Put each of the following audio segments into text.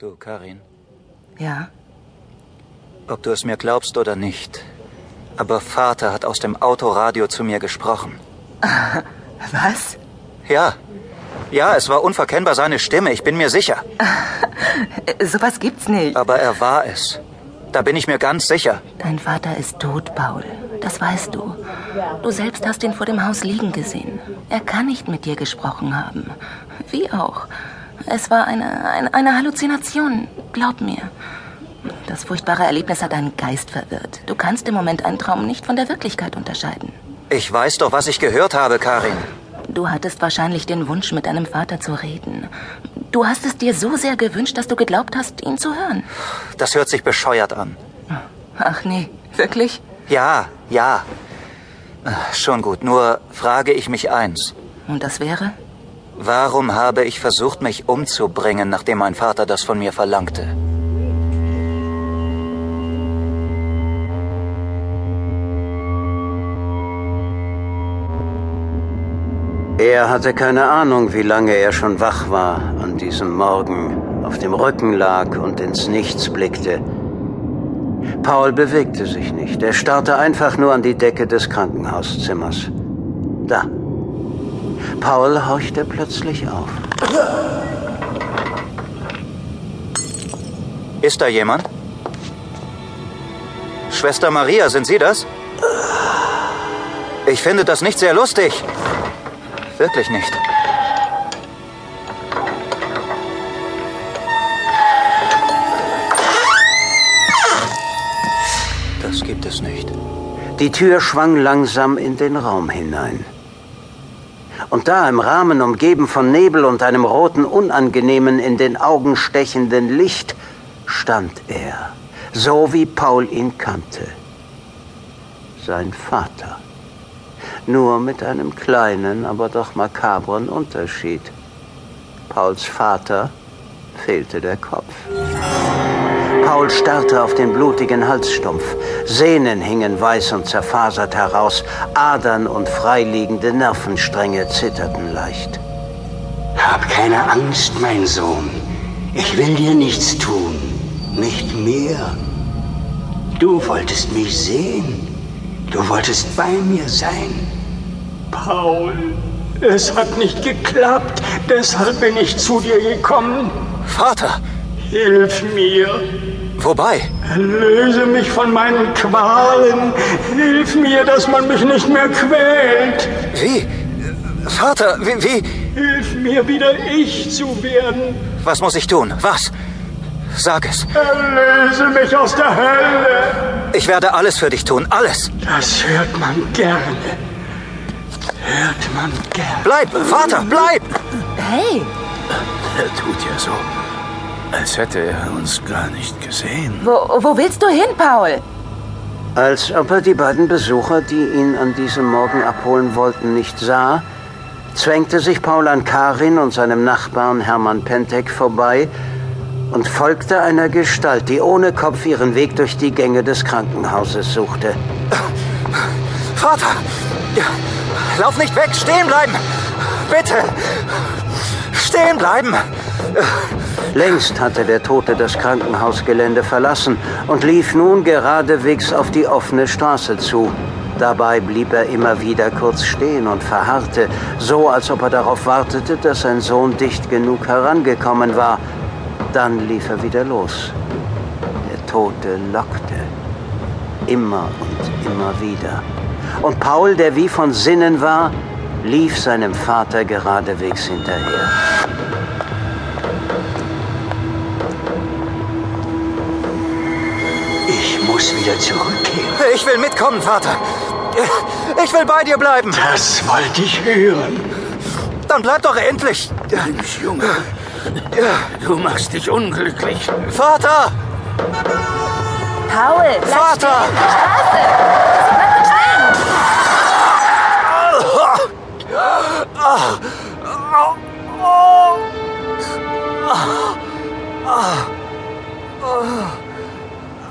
Du, Karin, Ja? ob du es mir glaubst oder nicht, aber Vater hat aus dem Autoradio zu mir gesprochen. Was? Ja, ja, es war unverkennbar seine Stimme, ich bin mir sicher. Sowas gibt's nicht. Aber er war es. Da bin ich mir ganz sicher. Dein Vater ist tot, Paul. Das weißt du. Du selbst hast ihn vor dem Haus liegen gesehen. Er kann nicht mit dir gesprochen haben. Wie auch. Es war eine, eine, eine Halluzination. Glaub mir. Das furchtbare Erlebnis hat deinen Geist verwirrt. Du kannst im Moment einen Traum nicht von der Wirklichkeit unterscheiden. Ich weiß doch, was ich gehört habe, Karin. Du hattest wahrscheinlich den Wunsch, mit deinem Vater zu reden. Du hast es dir so sehr gewünscht, dass du geglaubt hast, ihn zu hören. Das hört sich bescheuert an. Ach nee, wirklich? Ja, ja. Schon gut, nur frage ich mich eins. Und das wäre? Warum habe ich versucht, mich umzubringen, nachdem mein Vater das von mir verlangte? Er hatte keine Ahnung, wie lange er schon wach war an diesem Morgen, auf dem Rücken lag und ins Nichts blickte. Paul bewegte sich nicht. Er starrte einfach nur an die Decke des Krankenhauszimmers. Da. Paul horchte plötzlich auf. Ist da jemand? Schwester Maria, sind Sie das? Ich finde das nicht sehr lustig. Wirklich nicht. Das gibt es nicht. Die Tür schwang langsam in den Raum hinein. Und da im Rahmen umgeben von Nebel und einem roten, unangenehmen, in den Augen stechenden Licht, stand er, so wie Paul ihn kannte. Sein Vater. Nur mit einem kleinen, aber doch makabren Unterschied. Pauls Vater fehlte der Kopf. Paul starrte auf den blutigen Halsstumpf. Sehnen hingen weiß und zerfasert heraus. Adern und freiliegende Nervenstränge zitterten leicht. Hab keine Angst, mein Sohn. Ich will dir nichts tun. Nicht mehr. Du wolltest mich sehen. Du wolltest bei mir sein. Paul, es hat nicht geklappt. Deshalb bin ich zu dir gekommen. Vater! Hilf mir. Wobei? Erlöse mich von meinen Qualen. Hilf mir, dass man mich nicht mehr quält. Wie? Vater, wie, wie? Hilf mir, wieder ich zu werden. Was muss ich tun? Was? Sag es. Erlöse mich aus der Hölle. Ich werde alles für dich tun. Alles. Das hört man gerne. Hört man gerne. Bleib, Vater, bleib! Hey, Er tut ja so, als hätte er uns gar nicht gesehen. wo, wo willst du hin, Paul? Als ob er die beiden Besucher, die ihn an diesem Morgen abholen wollten, nicht sah, zwängte sich Paul an Karin und seinem Nachbarn Hermann Pentek vorbei und folgte einer Gestalt, die ohne Kopf ihren Weg durch die Gänge des Krankenhauses suchte. Vater! Lauf nicht weg! Stehen bleiben! Bitte! Stehen bleiben! Längst hatte der Tote das Krankenhausgelände verlassen und lief nun geradewegs auf die offene Straße zu. Dabei blieb er immer wieder kurz stehen und verharrte, so als ob er darauf wartete, dass sein Sohn dicht genug herangekommen war. Dann lief er wieder los. Der Tote lockte. Immer und immer wieder. Und Paul, der wie von Sinnen war, lief seinem Vater geradewegs hinterher. Wieder zurückgehen. Ich will mitkommen, Vater! Ich will bei dir bleiben! Das wollte ich hören. Dann bleib doch endlich! Mensch, Junge, du machst dich unglücklich. Vater! Paul, Vater!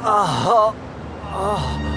stehen, Straße! Bleib stehen! Ah,